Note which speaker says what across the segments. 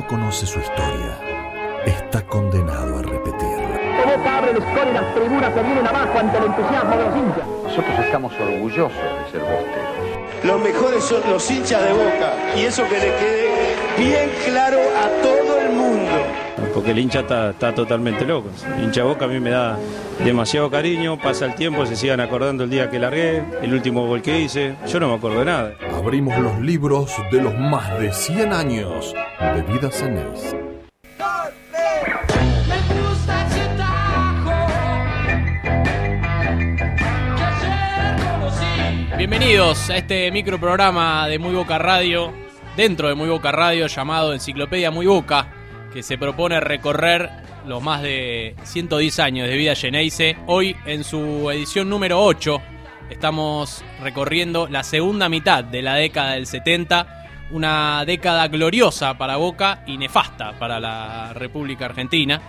Speaker 1: no conoce su historia está condenado a repetirla.
Speaker 2: Boca abre el y las tribunas se vienen abajo ante el entusiasmo de los hinchas.
Speaker 3: Nosotros estamos orgullosos de ser bosteros.
Speaker 4: Los mejores son los hinchas de Boca y eso que le quede bien claro a todo el mundo.
Speaker 5: Porque el hincha está, está totalmente loco. El hincha Boca a mí me da demasiado cariño, pasa el tiempo, se sigan acordando el día que largué, el último gol que hice. Yo no me acuerdo de nada.
Speaker 1: Abrimos los libros de los más de 100 años de vida Ceneice.
Speaker 6: Bienvenidos a este microprograma de Muy Boca Radio, dentro de Muy Boca Radio, llamado Enciclopedia Muy Boca, que se propone recorrer los más de 110 años de vida Geneise. Hoy, en su edición número 8, estamos recorriendo la segunda mitad de la década del 70, una década gloriosa para Boca y nefasta para la República Argentina.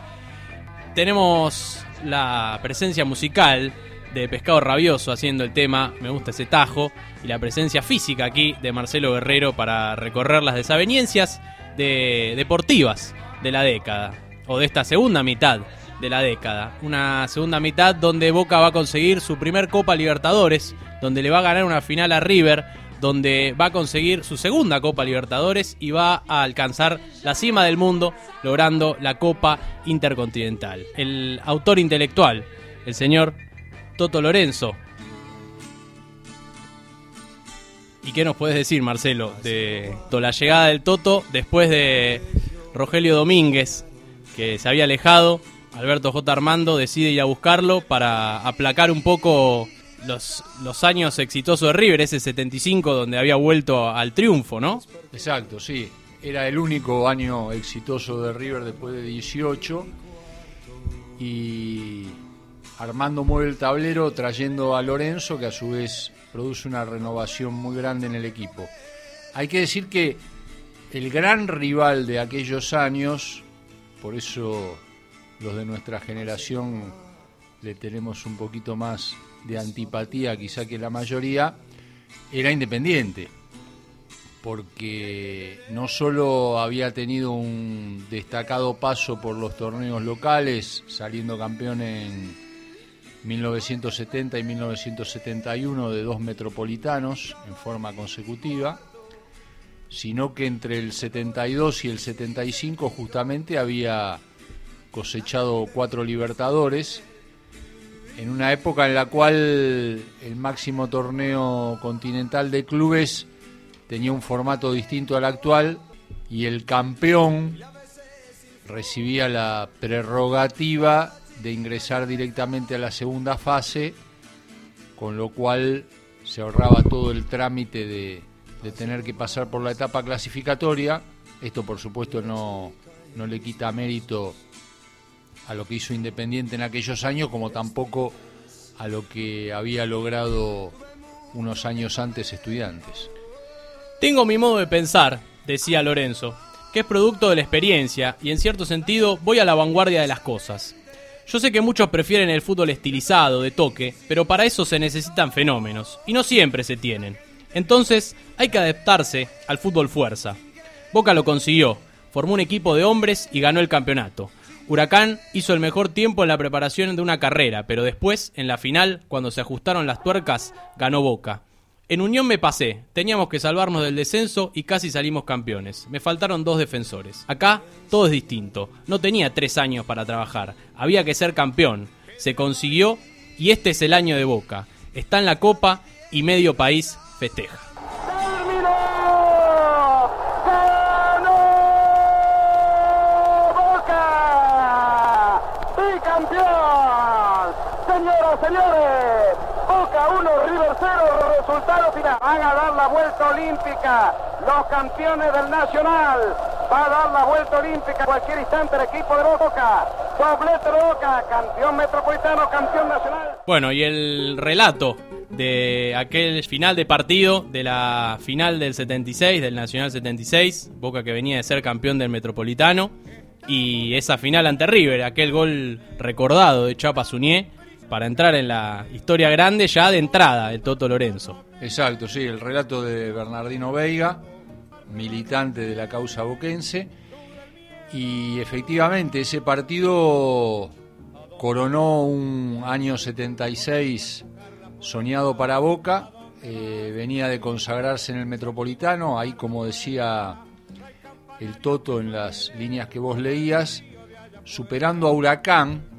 Speaker 6: Tenemos la presencia musical de Pescado Rabioso haciendo el tema Me gusta ese tajo y la presencia física aquí de Marcelo Guerrero para recorrer las desavenencias de deportivas de la década o de esta segunda mitad de la década. Una segunda mitad donde Boca va a conseguir su primer Copa Libertadores, donde le va a ganar una final a River, donde va a conseguir su segunda Copa Libertadores y va a alcanzar la cima del mundo logrando la Copa Intercontinental. El autor intelectual, el señor Toto Lorenzo. ¿Y qué nos puedes decir, Marcelo, de la llegada del Toto después de Rogelio Domínguez, que se había alejado? Alberto J. Armando decide ir a buscarlo para aplacar un poco los, los años exitosos de River, ese 75 donde había vuelto al triunfo, ¿no?
Speaker 7: Exacto, sí. Era el único año exitoso de River después de 18 y Armando mueve el tablero trayendo a Lorenzo, que a su vez produce una renovación muy grande en el equipo. Hay que decir que el gran rival de aquellos años, por eso los de nuestra generación le tenemos un poquito más de antipatía quizá que la mayoría, era Independiente, porque no solo había tenido un destacado paso por los torneos locales, saliendo campeón en 1970 y 1971 de dos metropolitanos en forma consecutiva, sino que entre el 72 y el 75 justamente había cosechado cuatro libertadores, en una época en la cual el máximo torneo continental de clubes tenía un formato distinto al actual y el campeón recibía la prerrogativa de ingresar directamente a la segunda fase, con lo cual se ahorraba todo el trámite de, tener que pasar por la etapa clasificatoria. Esto por supuesto no, no le quita mérito a lo que hizo Independiente en aquellos años, como tampoco a lo que había logrado unos años antes estudiantes.
Speaker 6: Tengo mi modo de pensar, decía Lorenzo, que es producto de la experiencia y en cierto sentido voy a la vanguardia de las cosas. Yo sé que muchos prefieren el fútbol estilizado, de toque, pero para eso se necesitan fenómenos, y no siempre se tienen. Entonces, hay que adaptarse al fútbol fuerza. Boca lo consiguió, formó un equipo de hombres y ganó el campeonato. Huracán hizo el mejor tiempo en la preparación de una carrera, pero después, en la final, cuando se ajustaron las tuercas, ganó Boca. En Unión me pasé, teníamos que salvarnos del descenso y casi salimos campeones. Me faltaron dos defensores. Acá todo es distinto. No tenía tres años para trabajar, había que ser campeón. Se consiguió y este es el año de Boca. Está en la copa y medio país festeja.
Speaker 2: Señoras, señores, Boca 1, River 0, resultado final. Van a dar la vuelta olímpica los campeones del Nacional. Va a dar la vuelta olímpica cualquier instante el equipo de Boca. Doblete de Boca, campeón metropolitano, campeón nacional.
Speaker 6: Bueno, y el relato de aquel final de partido, de la final del 76, del Nacional 76, Boca que venía de ser campeón del Metropolitano, y esa final ante River, aquel gol recordado de Chapa Suñé, para entrar en la historia grande ya de entrada del Toto Lorenzo.
Speaker 7: Exacto, sí, el relato de Bernardino Veiga, militante de la causa boquense, Y efectivamente ese partido coronó un año 76 soñado para Boca, eh, venía de consagrarse en el Metropolitano, ahí como decía el Toto en las líneas que vos leías, superando a Huracán,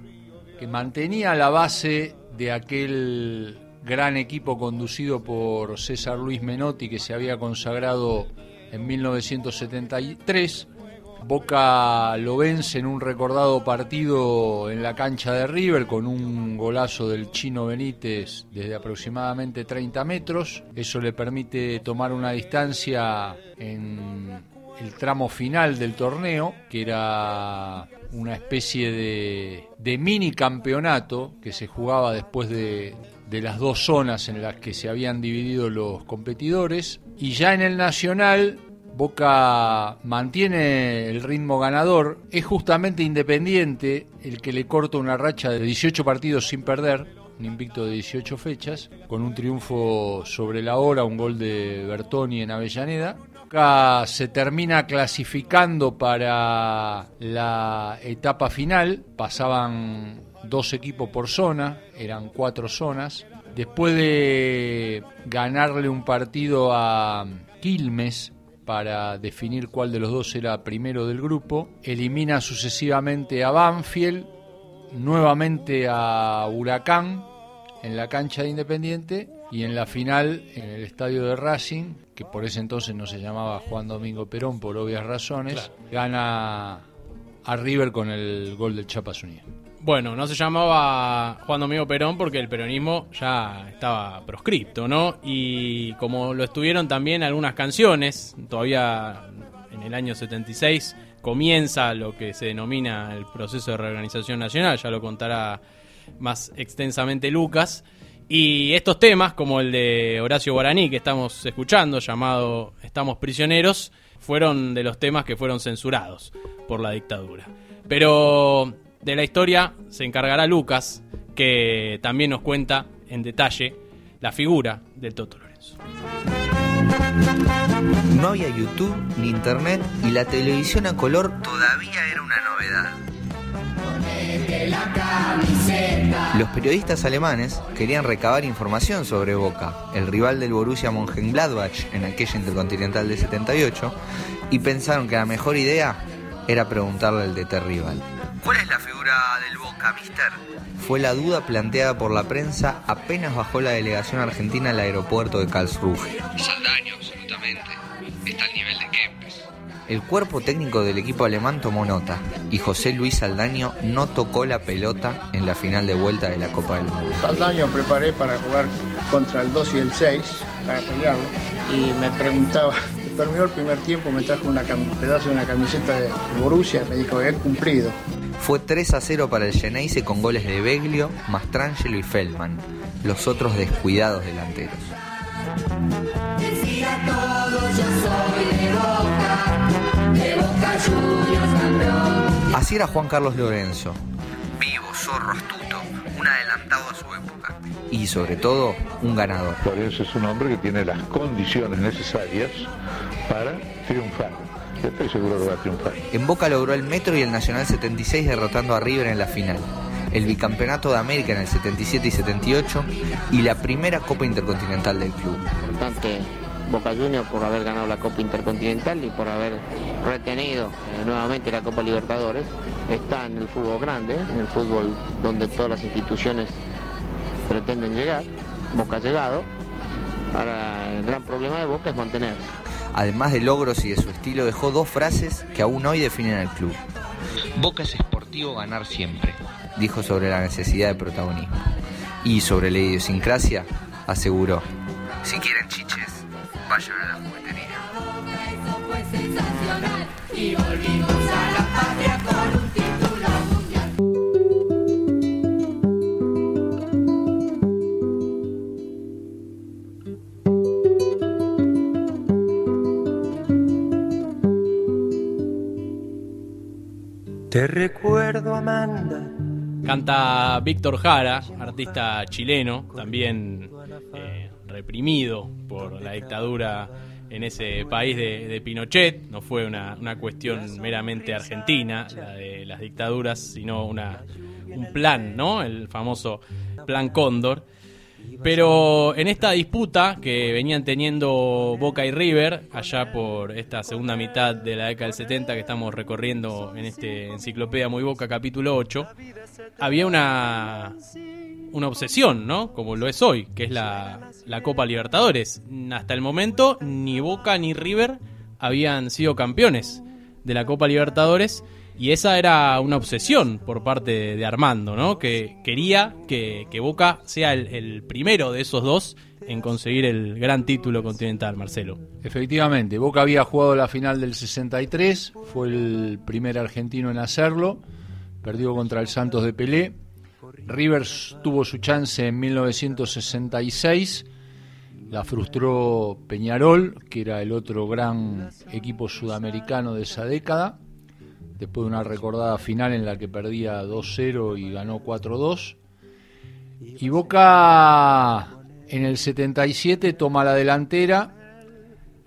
Speaker 7: que mantenía la base de aquel gran equipo conducido por César Luis Menotti que se había consagrado en 1973. Boca lo vence en un recordado partido en la cancha de River con un golazo del chino Benítez desde aproximadamente 30 metros. Eso le permite tomar una distancia en el tramo final del torneo, que era una especie de, mini campeonato que se jugaba después de, de las dos zonas en las que se habían dividido los competidores. Y ya en el Nacional, Boca mantiene el ritmo ganador. Es justamente Independiente el que le corta una racha de 18 partidos sin perder, un invicto de 18 fechas, con un triunfo sobre la hora, un gol de Bertoni en Avellaneda. Se termina clasificando para la etapa final, pasaban dos equipos por zona, eran cuatro zonas. Después de ganarle un partido a Quilmes para definir cuál de los dos era primero del grupo, elimina sucesivamente a Banfield, nuevamente a Huracán en la cancha de Independiente y en la final en el estadio de Racing, que por ese entonces no se llamaba Juan Domingo Perón por obvias razones, gana a River con el gol del Chapa Zúñiga.
Speaker 6: Bueno, no se llamaba Juan Domingo Perón porque el peronismo ya estaba proscripto, ¿no? Y como lo estuvieron también algunas canciones, todavía en el año 76 comienza lo que se denomina el proceso de reorganización nacional, ya lo contará más extensamente Lucas. Y estos temas, como el de Horacio Guaraní que estamos escuchando, llamado Estamos prisioneros, fueron de los temas que fueron censurados por la dictadura. Pero de la historia se encargará Lucas, que también nos cuenta en detalle la figura del Toto Lorenzo.
Speaker 8: No había YouTube ni internet y la televisión a color todavía era una novedad. Los periodistas alemanes querían recabar información sobre Boca, el rival del Borussia Mönchengladbach en aquella Intercontinental de 78, y pensaron que la mejor idea era preguntarle al DT rival. ¿Cuál es la figura del Boca, mister? Fue la duda planteada por la prensa apenas bajó la delegación argentina al aeropuerto de Karlsruhe. Saldaño, El cuerpo técnico del equipo alemán tomó nota y José Luis Saldaño no tocó la pelota en la final de vuelta de la Copa del Mundo.
Speaker 9: Saldaño preparé para jugar contra el 2 y el 6, para pelearlo, y me preguntaba, terminó el primer tiempo, me trajo una un pedazo de una camiseta de Borussia, me dijo, he cumplido.
Speaker 8: Fue 3 a 0 para el Geneise con goles de Beglio, Mastrangelo y Feldman, los otros descuidados delanteros. Así era Juan Carlos Lorenzo. Vivo, zorro, astuto, un adelantado a su época. Y sobre todo, un ganador.
Speaker 10: Lorenzo es un hombre que tiene las condiciones necesarias para triunfar. Yo estoy seguro que va a triunfar.
Speaker 8: En Boca logró el Metro y el Nacional 76 derrotando a River en la final, el bicampeonato de América en el 77 y 78 y la primera Copa Intercontinental del club.
Speaker 11: importante Boca Juniors por haber ganado la Copa Intercontinental y por haber retenido eh, nuevamente la Copa Libertadores. Está en el fútbol grande, en el fútbol donde todas las instituciones pretenden llegar. Boca ha llegado. Ahora el gran problema de Boca es mantenerse.
Speaker 8: Además de logros y de su estilo, dejó dos frases que aún hoy definen al club. Boca es esportivo ganar siempre, dijo sobre la necesidad de protagonismo. Y sobre la idiosincrasia, aseguró, si quieren
Speaker 12: Te recuerdo, Amanda.
Speaker 6: Canta Víctor Jara, artista chileno, también eh, reprimido por la dictadura en ese país de, Pinochet, no fue una, una cuestión meramente argentina, la de las dictaduras, sino una, un plan, ¿no? El famoso Plan Cóndor. Pero en esta disputa que venían teniendo Boca y River, allá por esta segunda mitad de la década del 70 que estamos recorriendo en este Enciclopedia Muy Boca capítulo 8, había una, una obsesión, ¿no? Como lo es hoy, que es la, la Copa Libertadores. Hasta el momento ni Boca ni River habían sido campeones de la Copa Libertadores y esa era una obsesión por parte de Armando, ¿no? Que quería que, que Boca sea el, el, primero de esos dos en conseguir el gran título continental, Marcelo.
Speaker 7: Efectivamente, Boca había jugado la final del 63, fue el primer argentino en hacerlo, perdió contra el Santos de Pelé. Rivers tuvo su chance en 1966, la frustró Peñarol, que era el otro gran equipo sudamericano de esa década después de una recordada final en la que perdía 2-0 y ganó 4-2. Y Boca en el 77 toma la delantera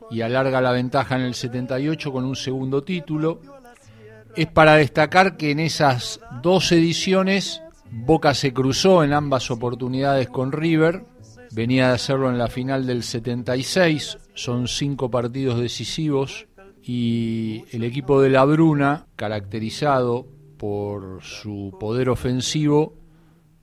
Speaker 7: y alarga la ventaja en el 78 con un segundo título. Es para destacar que en esas dos ediciones Boca se cruzó en ambas oportunidades con River, venía de hacerlo en la final del 76, son cinco partidos decisivos y el equipo de la Bruna, caracterizado por su poder ofensivo,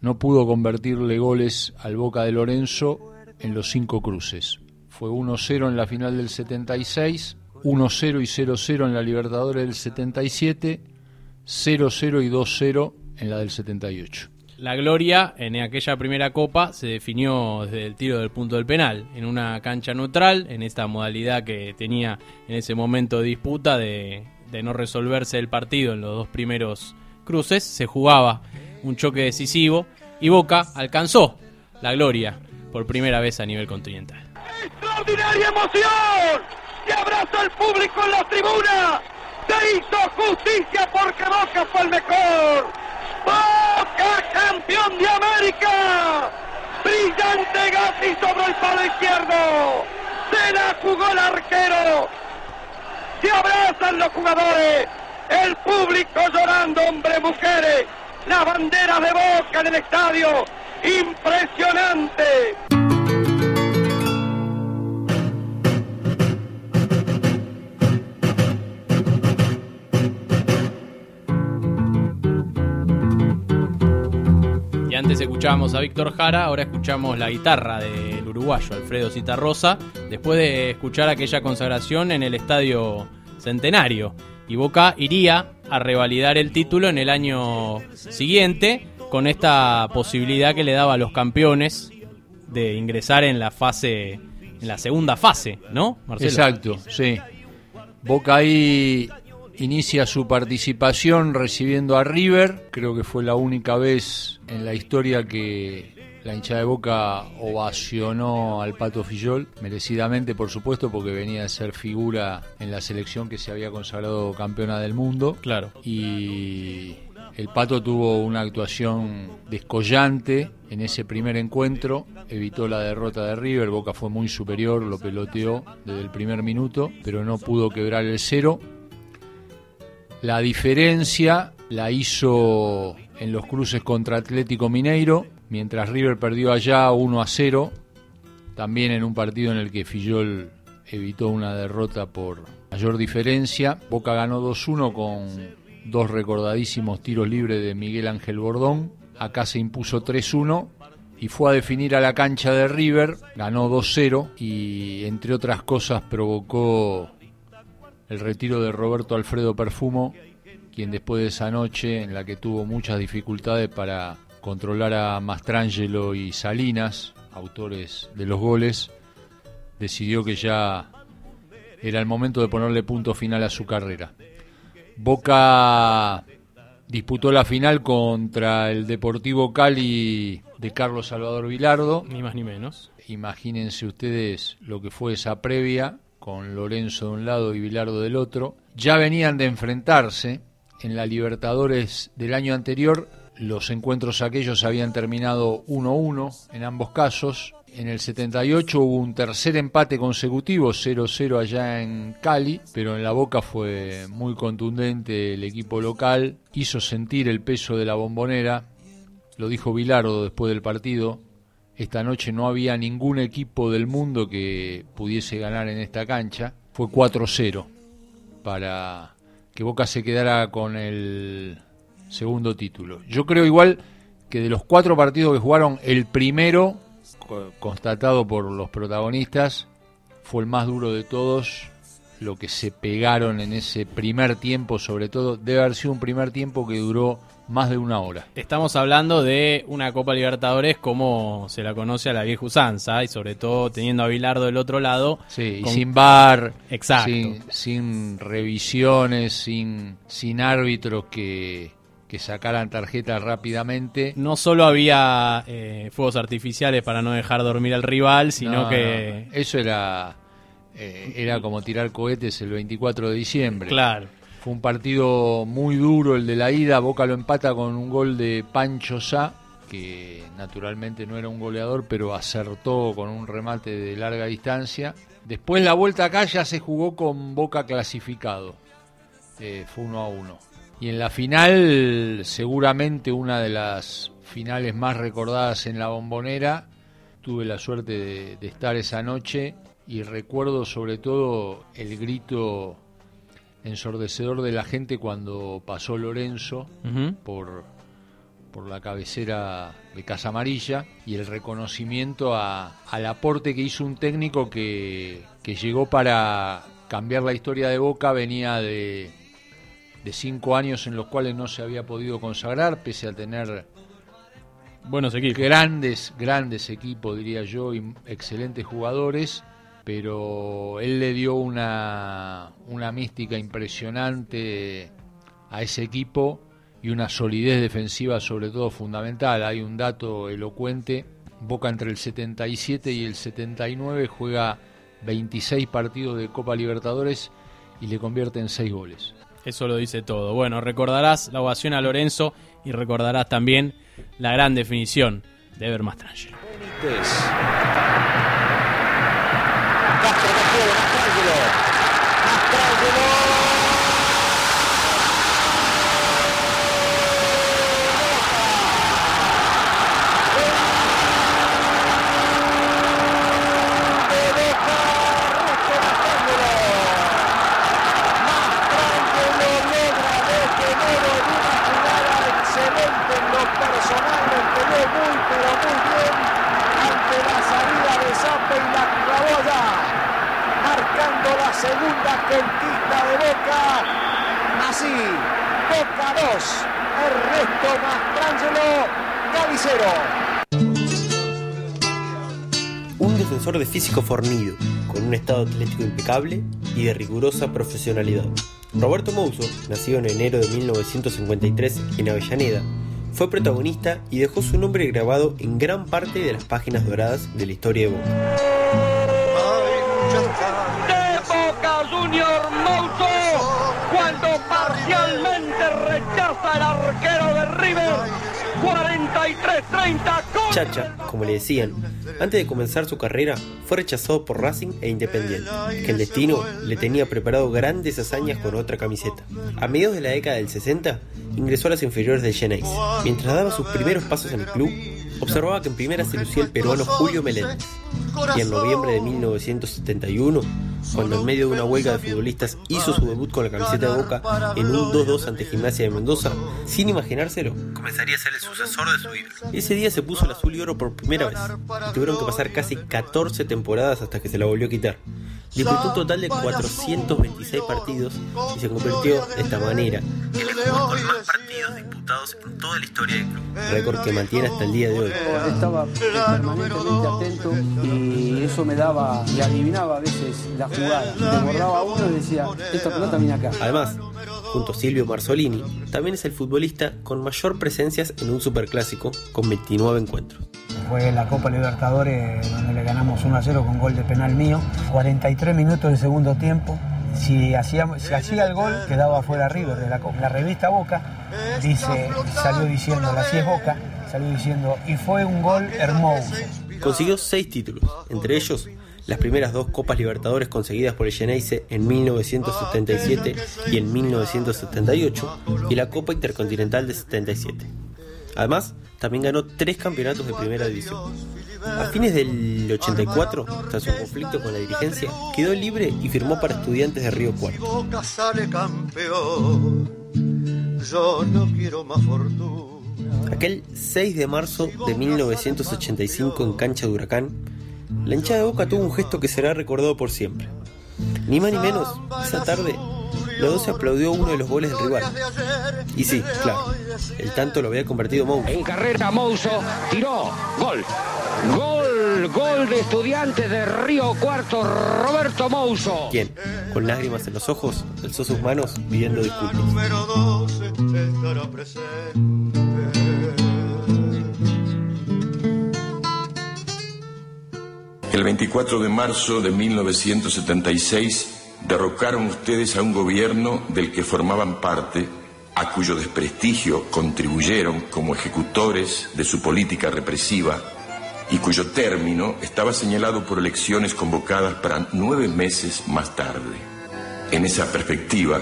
Speaker 7: no pudo convertirle goles al Boca de Lorenzo en los cinco cruces. Fue 1-0 en la final del 76, 1-0 y 0-0 en la Libertadores del 77, 0-0 y 2-0 en la del 78.
Speaker 6: La gloria en aquella primera copa se definió desde el tiro del punto del penal, en una cancha neutral, en esta modalidad que tenía en ese momento de disputa de, de no resolverse el partido en los dos primeros cruces, se jugaba un choque decisivo y Boca alcanzó la gloria por primera vez a nivel continental.
Speaker 2: ¡Extraordinaria emoción! ¡Se abraza al público en la tribuna! ¡Se hizo justicia porque Boca fue el mejor! ¡Boca campeón de América! ¡Brillante Gatti sobre el palo izquierdo! ¡Se la jugó el arquero! ¡Se abrazan los jugadores! ¡El público llorando, hombre, mujeres! ¡La bandera de Boca en el estadio! ¡Impresionante!
Speaker 6: Escuchábamos a Víctor Jara, ahora escuchamos la guitarra del uruguayo Alfredo Citarrosa, después de escuchar aquella consagración en el Estadio Centenario. Y Boca iría a revalidar el título en el año siguiente con esta posibilidad que le daba a los campeones de ingresar en la fase, en la segunda fase, ¿no, Marcelo?
Speaker 7: Exacto, sí. Boca ahí inicia su participación recibiendo a River. Creo que fue la única vez en la historia que la hinchada de Boca ovacionó al Pato Fillol, merecidamente por supuesto, porque venía a ser figura en la selección que se había consagrado campeona del mundo.
Speaker 6: Claro.
Speaker 7: Y el Pato tuvo una actuación descollante en ese primer encuentro, evitó la derrota de River, Boca fue muy superior, lo peloteó desde el primer minuto, pero no pudo quebrar el cero. La diferencia la hizo en los cruces contra Atlético Mineiro, mientras River perdió allá 1 a 0, también en un partido en el que Fillol evitó una derrota por mayor diferencia. Boca ganó 2-1 con dos recordadísimos tiros libres de Miguel Ángel Bordón. Acá se impuso 3-1 y fue a definir a la cancha de River, ganó 2-0 y entre otras cosas provocó el retiro de Roberto Alfredo Perfumo, quien después de esa noche en la que tuvo muchas dificultades para controlar a Mastrangelo y Salinas, autores de los goles, decidió que ya era el momento de ponerle punto final a su carrera. Boca disputó la final contra el Deportivo Cali de Carlos Salvador Vilardo.
Speaker 6: Ni más ni menos.
Speaker 7: Imagínense ustedes lo que fue esa previa con Lorenzo de un lado y Vilardo del otro. Ya venían de enfrentarse en la Libertadores del año anterior los encuentros aquellos habían terminado 1-1 en ambos casos. En el 78 hubo un tercer empate consecutivo, 0-0 allá en Cali, pero en la Boca fue muy contundente el equipo local, hizo sentir el peso de la bombonera, lo dijo Bilardo después del partido, esta noche no había ningún equipo del mundo que pudiese ganar en esta cancha, fue 4-0 para que Boca se quedara con el segundo título. Yo creo igual que de los cuatro partidos que jugaron, el primero, constatado por los protagonistas, fue el más duro de todos. Lo que se pegaron en ese primer tiempo, sobre todo, debe haber sido un primer tiempo que duró más de una hora.
Speaker 6: Estamos hablando de una Copa Libertadores como se la conoce a la vieja usanza y sobre todo teniendo a Bilardo del otro lado.
Speaker 7: Sí, sin bar,
Speaker 6: Exacto.
Speaker 7: Sin, sin revisiones, sin, sin árbitros que, que sacaran tarjetas rápidamente.
Speaker 6: No solo había eh, fuegos artificiales para no dejar dormir al rival, sino
Speaker 7: No,
Speaker 6: que...
Speaker 7: no, Eso era, eh, era como tirar cohetes el 24 de diciembre.
Speaker 6: Claro.
Speaker 7: Fue un partido muy duro el de la ida. Boca lo empata con un gol de Pancho Sá, que naturalmente no era un goleador, pero acertó con un remate de larga distancia. Después la vuelta acá ya se jugó con Boca clasificado. Eh, fue uno a uno. Y en la final, seguramente una de las finales más recordadas en la bombonera, tuve la suerte de estar esa noche y recuerdo sobre todo el grito ensordecedor de la gente cuando pasó Lorenzo por, por la cabecera de Casa Amarilla y el reconocimiento a- al aporte que hizo un técnico que, que llegó para cambiar la historia de Boca, venía de, de cinco años en los cuales no se había podido consagrar, pese a tener
Speaker 6: buenos equipos.
Speaker 7: Grandes, grandes equipos, diría yo, y excelentes jugadores, pero él le dio una, una mística impresionante a ese equipo y una solidez defensiva sobre todo fundamental. Hay un dato elocuente, Boca entre el 77 y el 79 juega 26 partidos de Copa Libertadores y le convierte en 6 goles.
Speaker 6: Eso lo dice todo. Bueno, recordarás la ovación a Lorenzo y recordarás también la gran definición de
Speaker 13: Back to the midfield. Así, Boca 2, Ernesto Mastrangelo.
Speaker 12: Un defensor de físico fornido, con un estado atlético impecable y de rigurosa profesionalidad. Roberto Mouso, nacido en enero de 1953 en Avellaneda, fue protagonista y dejó su nombre grabado en gran parte de las páginas doradas de la historia de Boca.
Speaker 13: Junior Mouto cuando parcialmente rechaza el arquero de River 43-30
Speaker 12: Chacha, como le decían, antes de comenzar su carrera, fue rechazado por Racing e Independiente, que el destino le tenía preparado grandes hazañas con otra camiseta. A mediados de la década del 60, ingresó a las inferiores de Geneis. Mientras daba sus primeros pasos en el club, observaba que en primera se lucía el peruano Julio Meléndez. Y en noviembre de 1971, cuando en medio de una huelga de futbolistas hizo su debut con la camiseta de Boca en un 2-2 ante Gimnasia de Mendoza, sin imaginárselo, comenzaría a ser el sucesor de su ídolo. Ese día se puso el azul y oro por primera vez. Y tuvieron que pasar casi 14 temporadas hasta que se la volvió a quitar. Disputó un total de 426 partidos y se convirtió de esta manera en el jugador con más partidos disputados en toda la historia del club. Récord que mantiene hasta el día de hoy.
Speaker 14: Estaba permanentemente atento y eso me daba y adivinaba a veces la jugada. Desbordaba uno y decía, esta pelota viene acá.
Speaker 12: Además, junto a Silvio Marzolini, también es el futbolista con mayor presencias en un superclásico con 29 encuentros.
Speaker 15: Fue la Copa Libertadores donde le ganamos 1 a 0 con gol de penal mío. 43 minutos del segundo tiempo. si hacía, si hacía el gol quedaba afuera River de la, la revista Boca dice salió diciendo la es Boca salió diciendo y fue un gol hermoso
Speaker 12: Consiguió seis títulos, entre ellos las primeras dos Copas Libertadores conseguidas por el Geneise en 1977 y en 1978 y la Copa Intercontinental de 77. Además, también ganó tres campeonatos de primera división. A fines del 84, tras un conflicto con la dirigencia, quedó libre y firmó para estudiantes de Río Cuarto.
Speaker 16: Boca sale campeón. Yo no quiero más fortuna.
Speaker 12: Aquel 6 de marzo de 1985 en cancha de Huracán, la hinchada de Boca tuvo un gesto que será recordado por siempre. Ni más ni menos, esa tarde, los dos se aplaudió uno de los goles del rival. Y sí, claro, el tanto lo había convertido Mouso.
Speaker 17: En carrera Mouso tiró, gol. Gol, gol de estudiantes de Río Cuarto, Roberto Mouso.
Speaker 12: Quien, con lágrimas en los ojos, alzó sus manos pidiendo disculpas.
Speaker 16: Número 12 estará presente.
Speaker 18: El 24 de marzo de 1976 derrocaron ustedes a un gobierno del que formaban parte, a cuyo desprestigio contribuyeron como ejecutores de su política represiva y cuyo término estaba señalado por elecciones convocadas para nueve meses más tarde. En esa perspectiva,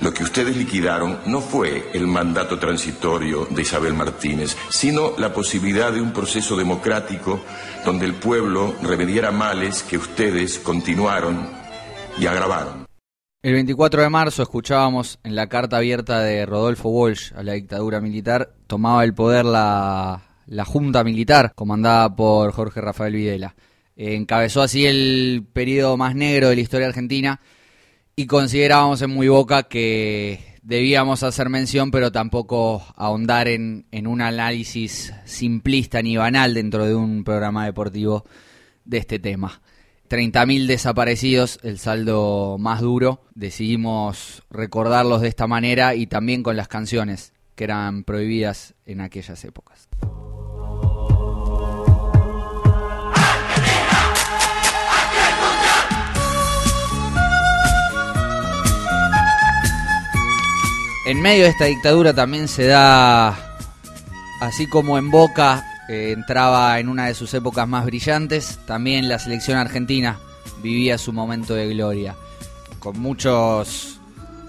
Speaker 18: lo que ustedes liquidaron no fue el mandato transitorio de Isabel Martínez, sino la posibilidad de un proceso democrático donde el pueblo remediara males que ustedes continuaron y.
Speaker 19: El 24 de marzo escuchábamos en la carta abierta de Rodolfo Walsh a la dictadura militar, tomaba el poder la, la Junta Militar, comandada por Jorge Rafael Videla. Encabezó así el periodo más negro de la historia argentina y considerábamos en Muy Boca que debíamos hacer mención, pero tampoco ahondar en, en, un análisis simplista ni banal dentro de un programa deportivo de este tema. 30.000 desaparecidos, el saldo más duro. Decidimos recordarlos de esta manera y también con las canciones que eran prohibidas en aquellas épocas. En medio de esta dictadura también se da, así como en Boca entraba en una de sus épocas más brillantes, también la selección argentina vivía su momento de gloria, con muchos,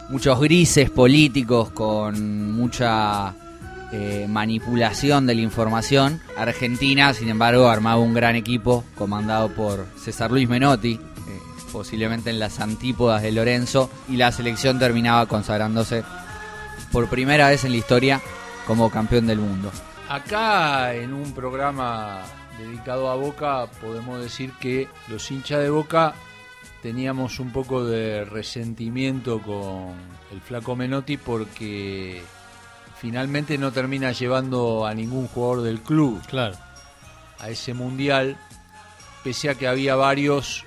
Speaker 19: muchos grises políticos, con mucha eh, manipulación de la información. Argentina, sin embargo, armaba un gran equipo comandado por César Luis Menotti, eh, posiblemente en las antípodas de Lorenzo, y la selección terminaba consagrándose por primera vez en la historia como campeón del mundo.
Speaker 7: Acá en un programa dedicado a Boca podemos decir que los hinchas de Boca teníamos un poco de resentimiento con el flaco Menotti porque finalmente no termina llevando a ningún jugador del club
Speaker 6: claro.
Speaker 7: a ese mundial, pese a que había varios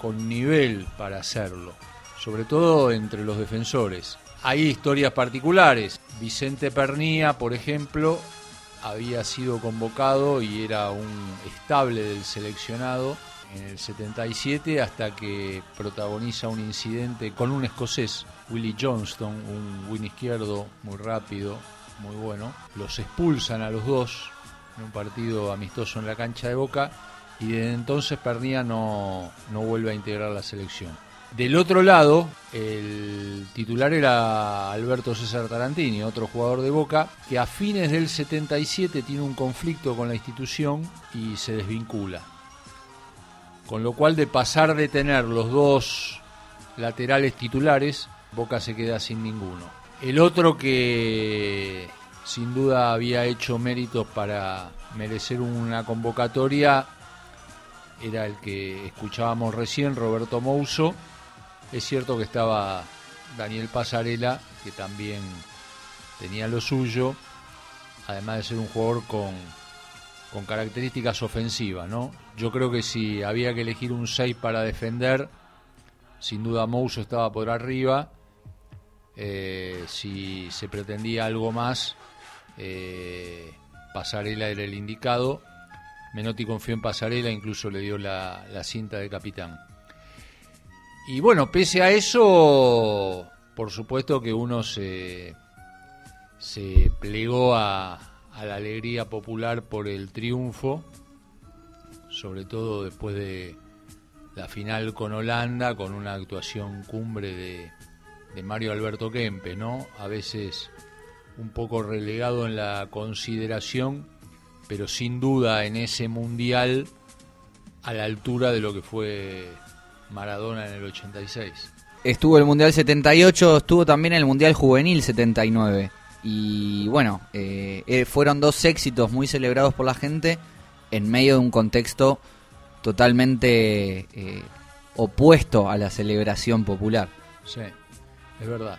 Speaker 7: con nivel para hacerlo, sobre todo entre los defensores. Hay historias particulares. Vicente Pernía, por ejemplo, había sido convocado y era un estable del seleccionado en el 77 hasta que protagoniza un incidente con un escocés, Willie Johnston, un win izquierdo muy rápido, muy bueno. Los expulsan a los dos en un partido amistoso en la cancha de Boca y desde entonces Pernía no, no vuelve a integrar la selección. Del otro lado, el titular era Alberto César Tarantini, otro jugador de Boca, que a fines del 77 tiene un conflicto con la institución y se desvincula. Con lo cual, de pasar de tener los dos laterales titulares, Boca se queda sin ninguno. El otro que sin duda había hecho méritos para merecer una convocatoria era el que escuchábamos recién, Roberto Mouso. Es cierto que estaba Daniel Pasarela, que también tenía lo suyo, además de ser un jugador con, características ofensivas, ¿no? Yo creo que si había que elegir un 6 para defender, sin duda Mouso estaba por arriba. Eh, si se pretendía algo más, eh, Pasarela era el indicado. Menotti confió en Pasarela, incluso le dio la cinta de capitán. Y bueno, pese a eso, por supuesto que uno se, se plegó a, la alegría popular por el triunfo, sobre todo después de la final con Holanda, con una actuación cumbre de, de Mario Alberto Kempe, ¿no? A veces un poco relegado en la consideración, pero sin duda en ese mundial a la altura de lo que fue Maradona en el 86.
Speaker 19: Estuvo el Mundial 78, estuvo también el Mundial Juvenil 79. Y bueno, eh, eh, fueron dos éxitos muy celebrados por la gente en medio de un contexto totalmente eh, opuesto a la celebración popular.
Speaker 7: Sí, es verdad.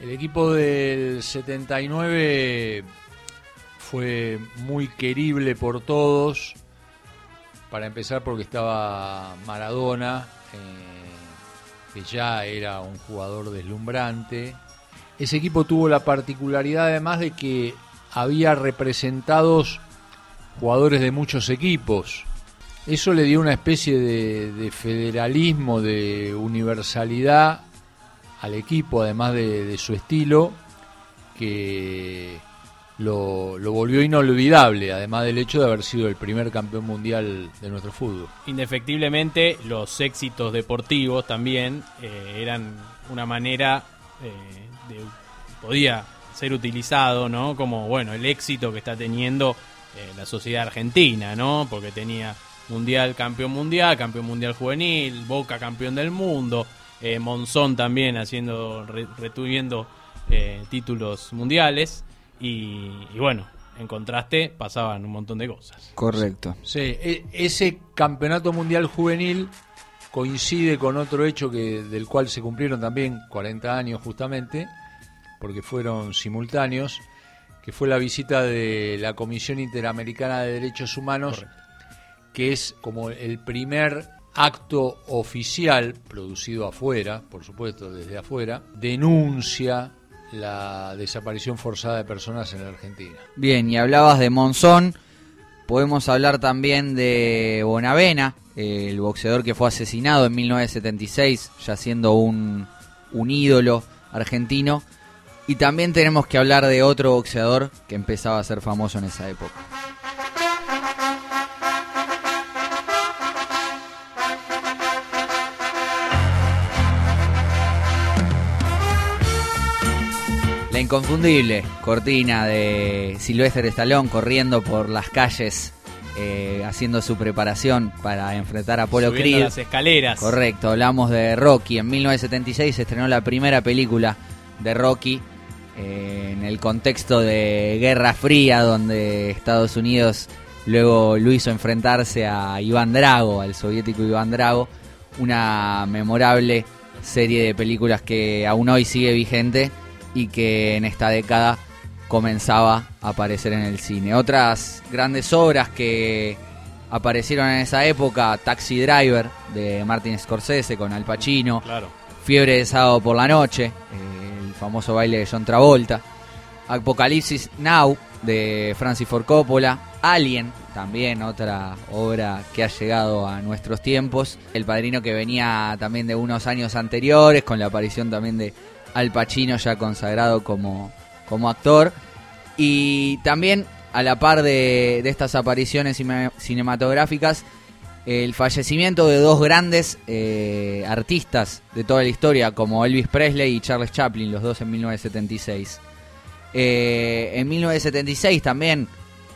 Speaker 7: El equipo del 79 fue muy querible por todos. Para empezar porque estaba Maradona, eh, que ya era un jugador deslumbrante. Ese equipo tuvo la particularidad además de que había representados jugadores de muchos equipos. Eso le dio una especie de, de federalismo, de universalidad al equipo, además de, de su estilo, que lo, lo, volvió inolvidable, además del hecho de haber sido el primer campeón mundial de nuestro fútbol.
Speaker 6: Indefectiblemente, los éxitos deportivos también eh, eran una manera eh, de. podía ser utilizado, ¿no? Como, bueno, el éxito que está teniendo eh, la sociedad argentina, ¿no? Porque tenía mundial, campeón mundial, campeón mundial juvenil, Boca campeón del mundo, eh, Monzón también haciendo, re, retuviendo títulos mundiales y, y, bueno, en contraste pasaban un montón de cosas.
Speaker 19: Correcto.
Speaker 7: Sí, e ese campeonato mundial juvenil coincide con otro hecho que del cual se cumplieron también 40 años justamente, porque fueron simultáneos, que fue la visita de la Comisión Interamericana de Derechos Humanos, Correcto. que es como el primer acto oficial, producido afuera, por supuesto, desde afuera, denuncia la desaparición forzada de personas en la Argentina.
Speaker 19: Bien, y hablabas de Monzón, podemos hablar también de Bonavena, el boxeador que fue asesinado en 1976, ya siendo un, un ídolo argentino. Y también tenemos que hablar de otro boxeador que empezaba a ser famoso en esa época. La inconfundible cortina de Silvestre Stallone corriendo por las calles eh, haciendo su preparación para enfrentar a Apolo
Speaker 6: Subiendo
Speaker 19: Creed.
Speaker 6: las escaleras.
Speaker 19: Correcto, hablamos de Rocky. En 1976 se estrenó la primera película de Rocky eh, en el contexto de Guerra Fría, donde Estados Unidos luego lo hizo enfrentarse a Iván Drago, al soviético Iván Drago. Una memorable serie de películas que aún hoy sigue vigente y que en esta década comenzaba a aparecer en el cine. Otras grandes obras que aparecieron en esa época, Taxi Driver de Martin Scorsese con Al Pacino,
Speaker 6: claro.
Speaker 19: Fiebre de sábado por la noche, el famoso baile de John Travolta, Apocalipsis Now de Francis Ford Coppola, Alien, también otra obra que ha llegado a nuestros tiempos, El Padrino que venía también de unos años anteriores, con la aparición también de Al Pacino ya consagrado como, como actor. Y también a la par de, de estas apariciones cinematográficas, el fallecimiento de dos grandes eh, artistas de toda la historia, como Elvis Presley y Charles Chaplin, los dos en 1976. Eh, en 1976 también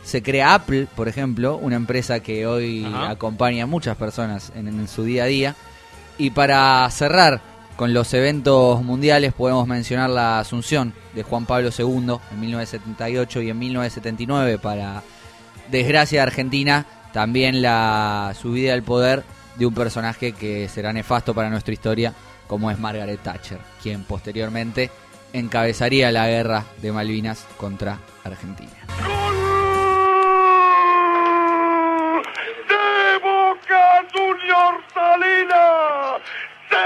Speaker 19: se crea Apple, por ejemplo, una empresa que hoy Ajá. acompaña a muchas personas en, en su día a día. Y para cerrar con los eventos mundiales podemos mencionar la asunción de Juan Pablo II en 1978 y en 1979 para desgracia de Argentina también la subida al poder de un personaje que será nefasto para nuestra historia como es Margaret Thatcher, quien posteriormente encabezaría la guerra de Malvinas contra Argentina.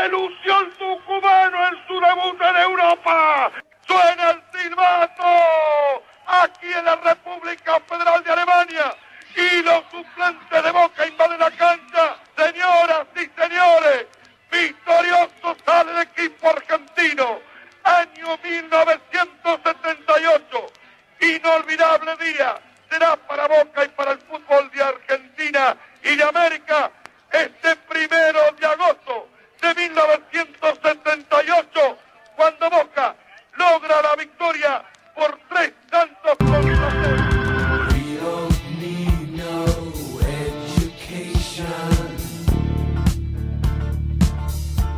Speaker 2: Lució el tucumano en su debut en Europa. Suena el silbato aquí en la República Federal de Alemania y los suplentes de Boca invaden la cancha. Señoras y señores, victorioso equipo argentino, año 1978. Inolvidable día será para Boca y para el fútbol de Argentina y de América este primero de agosto de 1978, cuando Boca logra la victoria por tres tantos cero.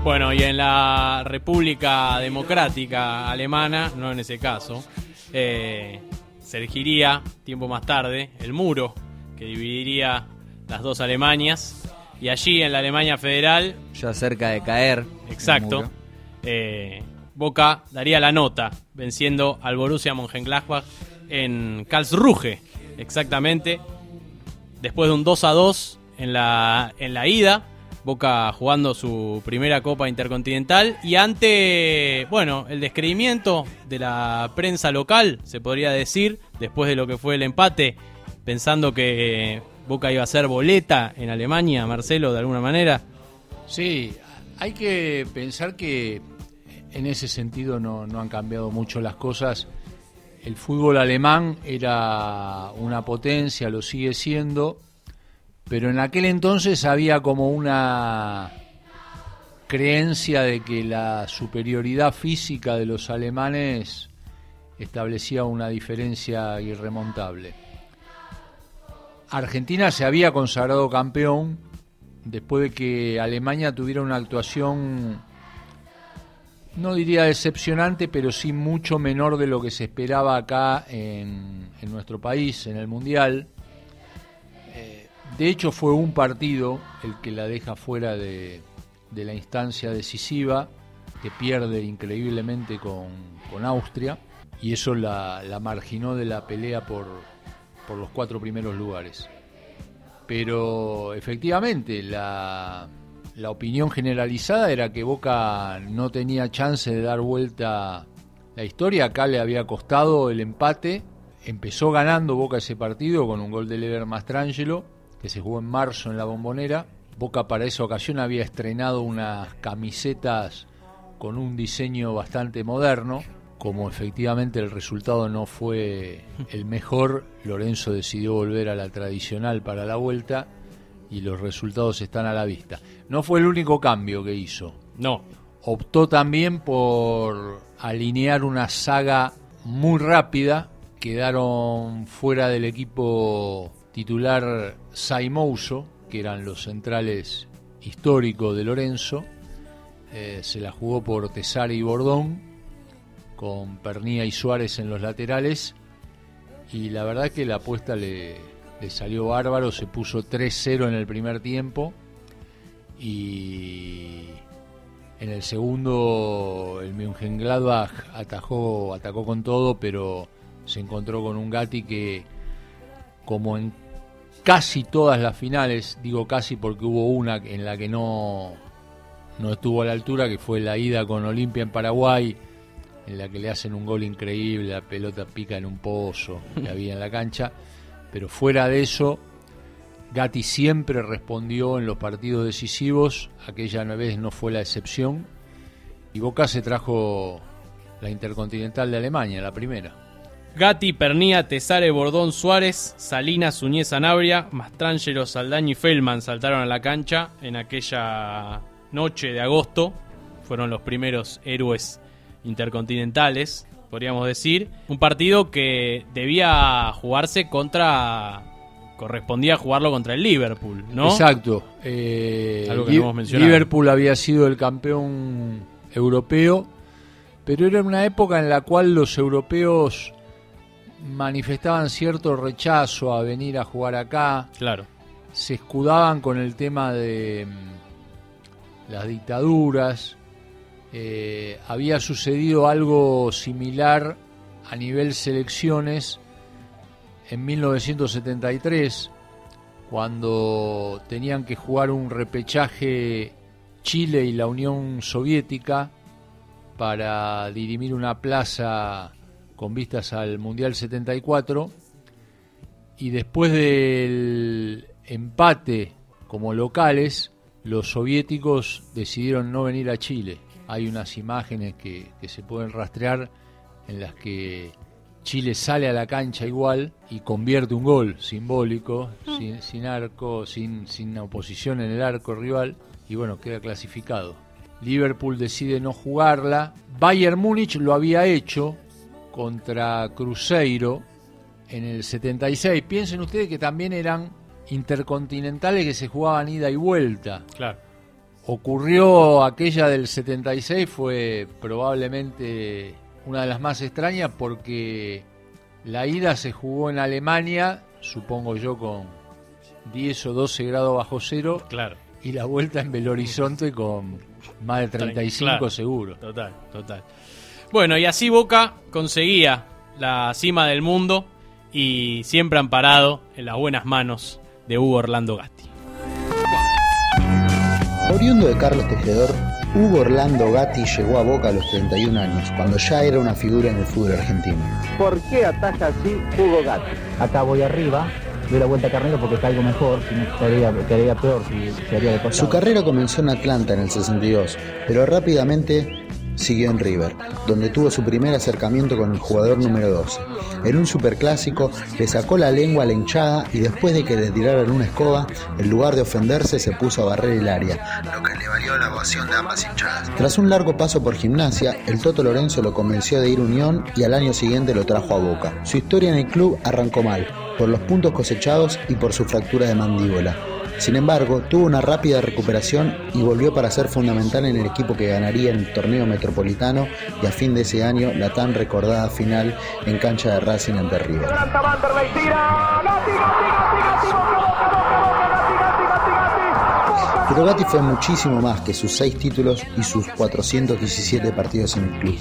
Speaker 6: Bueno, y en la República Democrática Alemana, no en ese caso, eh, tiempo más tarde el muro que dividiría las dos Alemanias. Y allí en la Alemania Federal,
Speaker 19: Ya cerca de caer.
Speaker 6: exacto, eh, Boca daría la nota venciendo al Borussia Mönchengladbach en Karlsruhe, exactamente. Después de un 2 a 2 en la, en la ida, Boca jugando su primera Copa Intercontinental y ante, bueno, el descreimiento de la prensa local, se podría decir, después de lo que fue el empate, pensando que Boca iba a ser boleta en Alemania, Marcelo, de alguna manera.
Speaker 7: Sí, hay que pensar que en ese sentido no, han cambiado mucho las cosas. El fútbol alemán era una potencia, lo sigue siendo, pero en aquel entonces había como una creencia de que la superioridad física de los alemanes establecía una diferencia irremontable. Argentina se había consagrado campeón después de que Alemania tuviera una actuación, no diría decepcionante, pero sí mucho menor de lo que se esperaba acá en, nuestro país, en el Mundial. Eh, de hecho, fue un partido el que la deja fuera de, la instancia decisiva, que pierde increíblemente con, Austria, y eso la marginó de la pelea por, por los cuatro primeros lugares. Pero efectivamente, la, la opinión generalizada era que Boca no tenía chance de dar vuelta la historia. Acá le había costado el empate. Empezó ganando Boca ese partido con un gol de Lever Mastrangelo, que se jugó en marzo en la bombonera. Boca para esa ocasión había estrenado unas camisetas con un diseño bastante moderno. Como efectivamente el resultado no fue el mejor, Lorenzo decidió volver a la tradicional para la vuelta y los resultados están a la vista. No fue el único cambio que hizo.
Speaker 6: No.
Speaker 7: Optó también por alinear una saga muy rápida. Quedaron fuera del equipo titular Saimouso, que eran los centrales históricos de Lorenzo. Eh, se la jugó por Tesari y Bordón, con Pernía y Suárez en los laterales. Y la verdad que la apuesta le, salió bárbaro, se puso 3-0 en el primer tiempo. Y en el segundo el Mönchengladbach atajó, atacó con todo, pero se encontró con un Gatti que, como en casi todas las finales, digo casi porque hubo una en la que no, no estuvo a la altura, que fue la ida con Olimpia en Paraguay, en la que le hacen un gol increíble, la pelota pica en un pozo que había en la cancha, pero fuera de eso, Gatti siempre respondió en los partidos decisivos, aquella vez no fue la excepción, y Boca se trajo la Intercontinental de Alemania, la primera.
Speaker 6: Gatti, Pernía, Tesare, Bordón, Suárez, Salinas, Suñez, Sanabria, Mastrangelo, Saldaña y Feldman saltaron a la cancha en aquella noche de agosto. Fueron los primeros héroes intercontinentales, podríamos decir. Un partido que debía jugarse contra. correspondía jugarlo contra el Liverpool, ¿no?
Speaker 7: Exacto. Eh,
Speaker 6: Algo que
Speaker 7: Li-
Speaker 6: no hemos mencionado.
Speaker 7: Liverpool había sido el campeón europeo, pero era una época en la cual los europeos manifestaban cierto rechazo a venir a jugar acá.
Speaker 6: Claro.
Speaker 7: Se escudaban con el tema de mm, las dictaduras. Eh, había sucedido algo similar a nivel selecciones en 1973, cuando tenían que jugar un repechaje Chile y la Unión Soviética para dirimir una plaza con vistas al Mundial 74 y después del empate como locales, los soviéticos decidieron no venir a Chile hay unas imágenes que, que se pueden rastrear en las que Chile sale a la cancha igual y convierte un gol simbólico, sin, sin arco, sin, sin oposición en el arco rival, y bueno, queda clasificado. Liverpool decide no jugarla. Bayern Múnich lo había hecho contra Cruzeiro en el 76. Piensen ustedes que también eran intercontinentales que se jugaban ida y vuelta.
Speaker 6: Claro.
Speaker 7: Ocurrió aquella del 76, fue probablemente una de las más extrañas porque la ida se jugó en Alemania, supongo yo con 10 o 12 grados bajo cero.
Speaker 6: Claro.
Speaker 7: Y la vuelta en Belo Horizonte con más de 35
Speaker 6: Claro.
Speaker 7: seguro.
Speaker 6: Total, total. Bueno, y así Boca conseguía la cima del mundo y siempre amparado en las buenas manos de Hugo Orlando Gatti.
Speaker 20: Oriundo de Carlos Tejedor, Hugo Orlando Gatti llegó a Boca a los 31 años, cuando ya era una figura en el fútbol argentino.
Speaker 21: ¿Por qué ataja así Hugo Gatti? Acá voy arriba, doy la vuelta a carnero porque caigo mejor, si no quedaría, quedaría peor si sería de
Speaker 20: Su
Speaker 21: costado.
Speaker 20: carrera comenzó en Atlanta en el 62, pero rápidamente siguió en River, donde tuvo su primer acercamiento con el jugador número 12. En un superclásico le sacó la lengua a la hinchada y después de que le tiraran una escoba, en lugar de ofenderse se puso a barrer el área, lo que le valió la ovación de ambas hinchadas. Tras un largo paso por gimnasia, el Toto Lorenzo lo convenció de ir a Unión y al año siguiente lo trajo a Boca. Su historia en el club arrancó mal, por los puntos cosechados y por su fractura de mandíbula. Sin embargo, tuvo una rápida recuperación y volvió para ser fundamental en el equipo que ganaría el torneo metropolitano y a fin de ese año la tan recordada final en cancha de Racing ante River. Pero Gatti fue muchísimo más que sus seis títulos y sus 417 partidos en el club.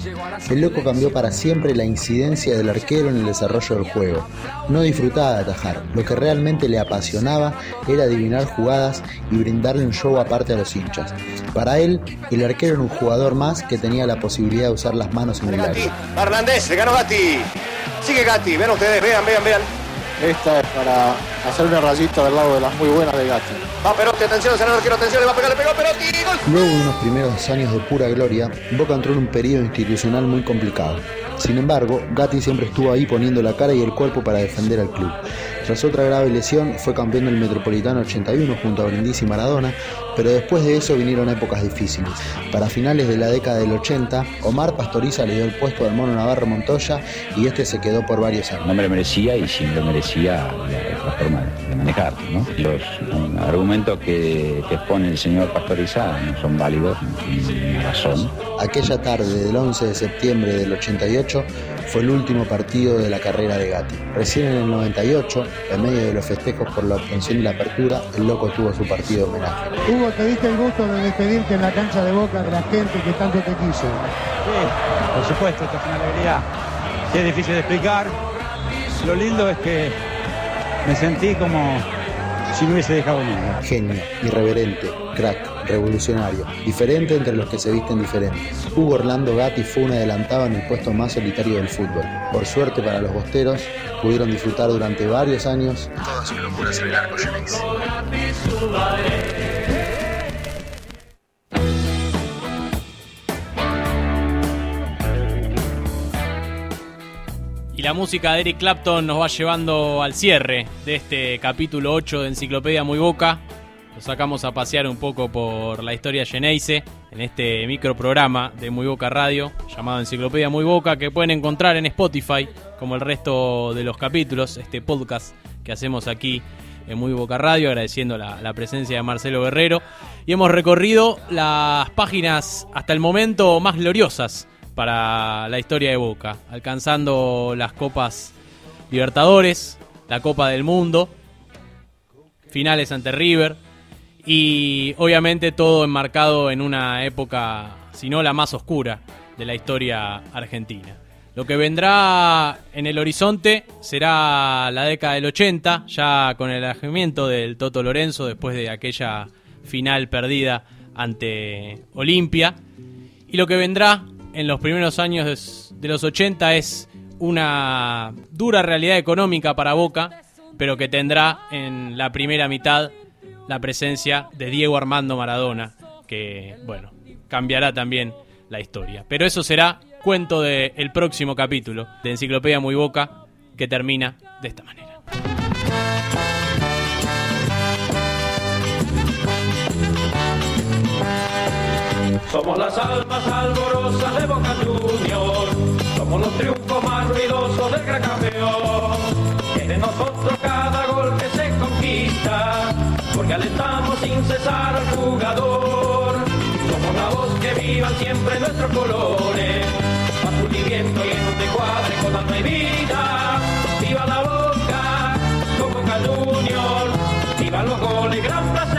Speaker 20: El loco cambió para siempre la incidencia del arquero en el desarrollo del juego. No disfrutaba de atajar, lo que realmente le apasionaba era adivinar jugadas y brindarle un show aparte a los hinchas. Para él, el arquero era un jugador más que tenía la posibilidad de usar las manos en el área.
Speaker 4: Hernández, ganó Gatti. Sigue Gatti, ven ustedes, vean, vean, vean.
Speaker 9: Esta es para hacer una rayita del lado de las muy buenas de Gatti.
Speaker 4: Va Perotti, atención, senador, quiero atención, le va a pegar, le pegó Perotti, gol.
Speaker 20: Luego de unos primeros años de pura gloria, Boca entró en un periodo institucional muy complicado. Sin embargo, Gatti siempre estuvo ahí poniendo la cara y el cuerpo para defender al club. Tras otra grave lesión, fue campeón del Metropolitano 81 junto a Brindisi y Maradona, pero después de eso vinieron épocas difíciles. Para finales de la década del 80, Omar Pastoriza le dio el puesto al mono Navarro Montoya y este se quedó por varios años.
Speaker 22: no me lo merecía y sí me lo merecía la, la forma de manejarlo. ¿no? Los um, argumentos que, que expone el señor Pastoriza no son válidos, no tienen ninguna razón.
Speaker 20: Aquella tarde del 11 de septiembre del 88 fue el último partido de la carrera de Gatti. Recién en el 98, en medio de los festejos por la obtención de la apertura, el loco tuvo su partido de homenaje.
Speaker 23: Hugo, te diste el gusto de despedirte en la cancha de Boca de la gente que tanto te quiso.
Speaker 24: Sí, por supuesto, esto es una alegría que es difícil de explicar. Lo lindo es que me sentí como si no hubiese dejado nada.
Speaker 20: Genio, irreverente, crack, revolucionario, diferente entre los que se visten diferentes. Hugo Orlando Gatti fue un adelantado en el puesto más solitario del fútbol. Por suerte para los bosteros, pudieron disfrutar durante varios años todas sus locuras en el arco Geneise.
Speaker 6: Y la música de Eric Clapton nos va llevando al cierre de este capítulo 8 de Enciclopedia Muy Boca. Lo sacamos a pasear un poco por la historia Geneise en este microprograma de Muy Boca Radio llamado Enciclopedia Muy Boca que pueden encontrar en Spotify como el resto de los capítulos, este podcast que hacemos aquí en Muy Boca Radio, agradeciendo la, la presencia de Marcelo Guerrero. Y hemos recorrido las páginas hasta el momento más gloriosas para la historia de Boca, alcanzando las copas Libertadores, la Copa del Mundo, finales ante River y obviamente todo enmarcado en una época, si no la más oscura, de la historia argentina. Lo que vendrá en el horizonte será la década del 80, ya con el alejamiento del Toto Lorenzo después de aquella final perdida ante Olimpia. Y lo que vendrá en los primeros años de, los 80 es una dura realidad económica para Boca, pero que tendrá en la primera mitad la presencia de Diego Armando Maradona, que, bueno, cambiará también la historia. Pero eso será cuento del próximo capítulo de Enciclopedia Muy Boca, que termina de esta manera.
Speaker 25: Somos las almas alborosas de Boca Juniors, somos los triunfos más ruidosos del gran campeón. Es de nosotros porque alentamos sin cesar al jugador. Somos la voz que vivan siempre nuestros colores, azul y viento en un cuadre con alma y vida. Viva la Boca, con Boca Juniors, viva los goles, gran placer